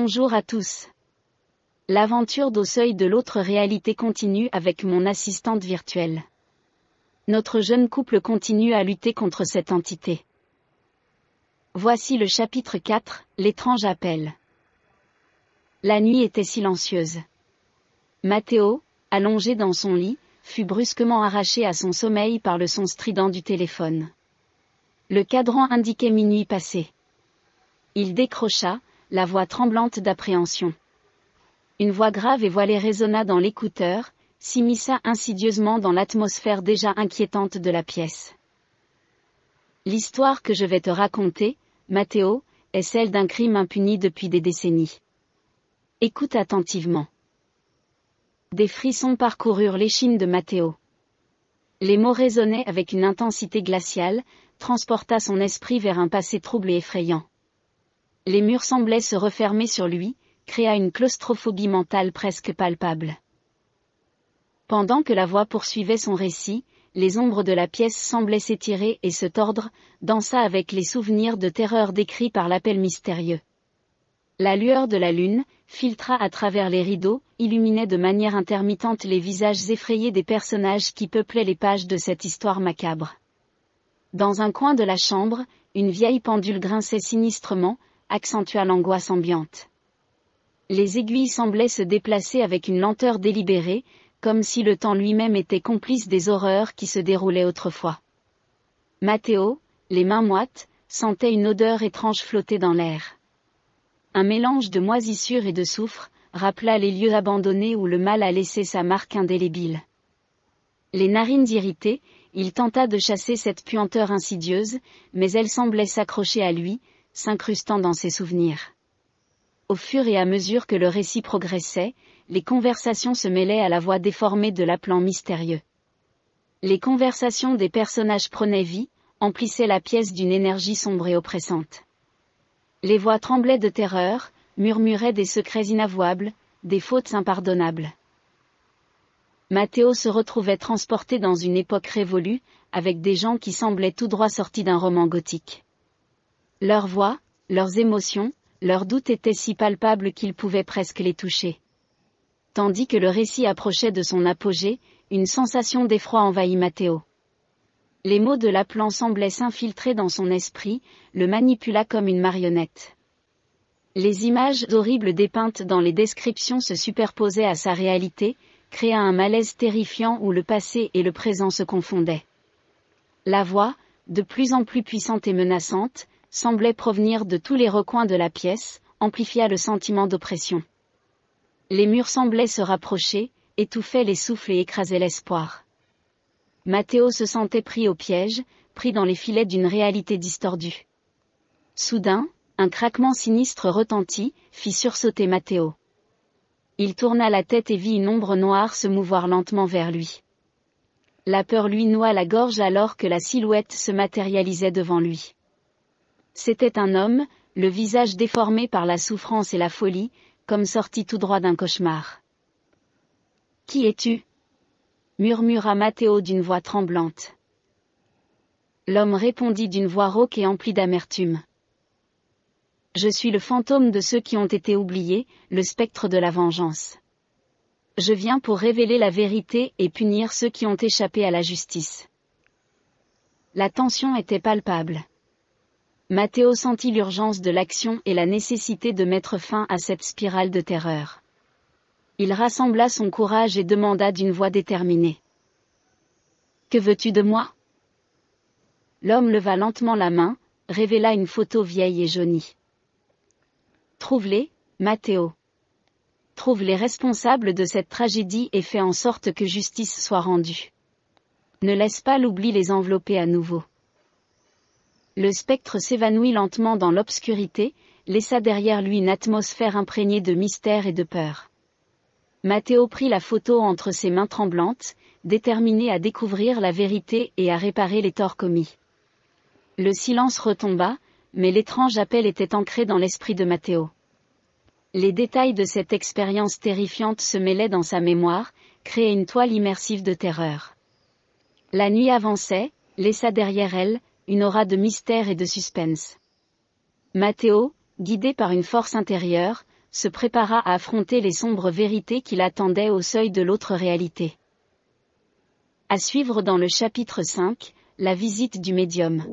Bonjour à tous. L'aventure d'au seuil de l'autre réalité continue avec mon assistante virtuelle. Notre jeune couple continue à lutter contre cette entité. Voici le chapitre 4, l'étrange appel. La nuit était silencieuse. Mathéo, allongé dans son lit, fut brusquement arraché à son sommeil par le son strident du téléphone. Le cadran indiquait minuit passé. Il décrocha, la voix tremblante d'appréhension. Une voix grave et voilée résonna dans l'écouteur, s'immisça insidieusement dans l'atmosphère déjà inquiétante de la pièce. L'histoire que je vais te raconter, Mathéo, est celle d'un crime impuni depuis des décennies. Écoute attentivement. Des frissons parcoururent l'échine de Mathéo. Les mots résonnaient avec une intensité glaciale, transporta son esprit vers un passé trouble et effrayant. Les murs semblaient se refermer sur lui, créa une claustrophobie mentale presque palpable. Pendant que la voix poursuivait son récit, les ombres de la pièce semblaient s'étirer et se tordre, dansa avec les souvenirs de terreur décrits par l'appel mystérieux. La lueur de la lune, filtra à travers les rideaux, illuminait de manière intermittente les visages effrayés des personnages qui peuplaient les pages de cette histoire macabre. Dans un coin de la chambre, une vieille pendule grinçait sinistrement, accentua l'angoisse ambiante. Les aiguilles semblaient se déplacer avec une lenteur délibérée, comme si le temps lui-même était complice des horreurs qui se déroulaient autrefois. Mathéo, les mains moites, sentait une odeur étrange flotter dans l'air. Un mélange de moisissure et de soufre, rappela les lieux abandonnés où le mal a laissé sa marque indélébile. Les narines irritées, il tenta de chasser cette puanteur insidieuse, mais elle semblait s'accrocher à lui, s'incrustant dans ses souvenirs. Au fur et à mesure que le récit progressait, les conversations se mêlaient à la voix déformée de l'appelant mystérieux. Les conversations des personnages prenaient vie, emplissaient la pièce d'une énergie sombre et oppressante. Les voix tremblaient de terreur, murmuraient des secrets inavouables, des fautes impardonnables. Mathéo se retrouvait transporté dans une époque révolue, avec des gens qui semblaient tout droit sortis d'un roman gothique. Leurs voix, leurs émotions, leurs doutes étaient si palpables qu'ils pouvaient presque les toucher tandis que le récit approchait de son apogée, une sensation d'effroi envahit Mathéo. Les mots de l'appelant semblaient s'infiltrer dans son esprit, le manipula comme une marionnette. Les images horribles dépeintes dans les descriptions se superposaient à sa réalité, créant un malaise terrifiant où le passé et le présent se confondaient. La voix, de plus en plus puissante et menaçante, semblait provenir de tous les recoins de la pièce, amplifia le sentiment d'oppression. Les murs semblaient se rapprocher, étouffaient les souffles et écrasaient l'espoir. Mathéo se sentait pris au piège, pris dans les filets d'une réalité distordue. Soudain, un craquement sinistre retentit, fit sursauter Mathéo. Il tourna la tête et vit une ombre noire se mouvoir lentement vers lui. La peur lui noua la gorge alors que la silhouette se matérialisait devant lui. C'était un homme, le visage déformé par la souffrance et la folie, comme sorti tout droit d'un cauchemar. Qui es-tu? murmura Mathéo d'une voix tremblante. L'homme répondit d'une voix rauque et emplie d'amertume. Je suis le fantôme de ceux qui ont été oubliés, le spectre de la vengeance. Je viens pour révéler la vérité et punir ceux qui ont échappé à la justice. La tension était palpable. Mathéo sentit l'urgence de l'action et la nécessité de mettre fin à cette spirale de terreur. Il rassembla son courage et demanda d'une voix déterminée. Que veux-tu de moi? L'homme leva lentement la main, révéla une photo vieille et jaunie. Trouve-les, Mathéo. Trouve les responsables de cette tragédie et fais en sorte que justice soit rendue. Ne laisse pas l'oubli les envelopper à nouveau. Le spectre s'évanouit lentement dans l'obscurité, laissa derrière lui une atmosphère imprégnée de mystère et de peur. Mathéo prit la photo entre ses mains tremblantes, déterminé à découvrir la vérité et à réparer les torts commis. Le silence retomba, mais l'étrange appel était ancré dans l'esprit de Mathéo. Les détails de cette expérience terrifiante se mêlaient dans sa mémoire, créaient une toile immersive de terreur. La nuit avançait, laissa derrière elle, une aura de mystère et de suspense. Mathéo, guidé par une force intérieure, se prépara à affronter les sombres vérités qui l'attendaient au seuil de l'autre réalité. À suivre dans le chapitre 5, la visite du médium.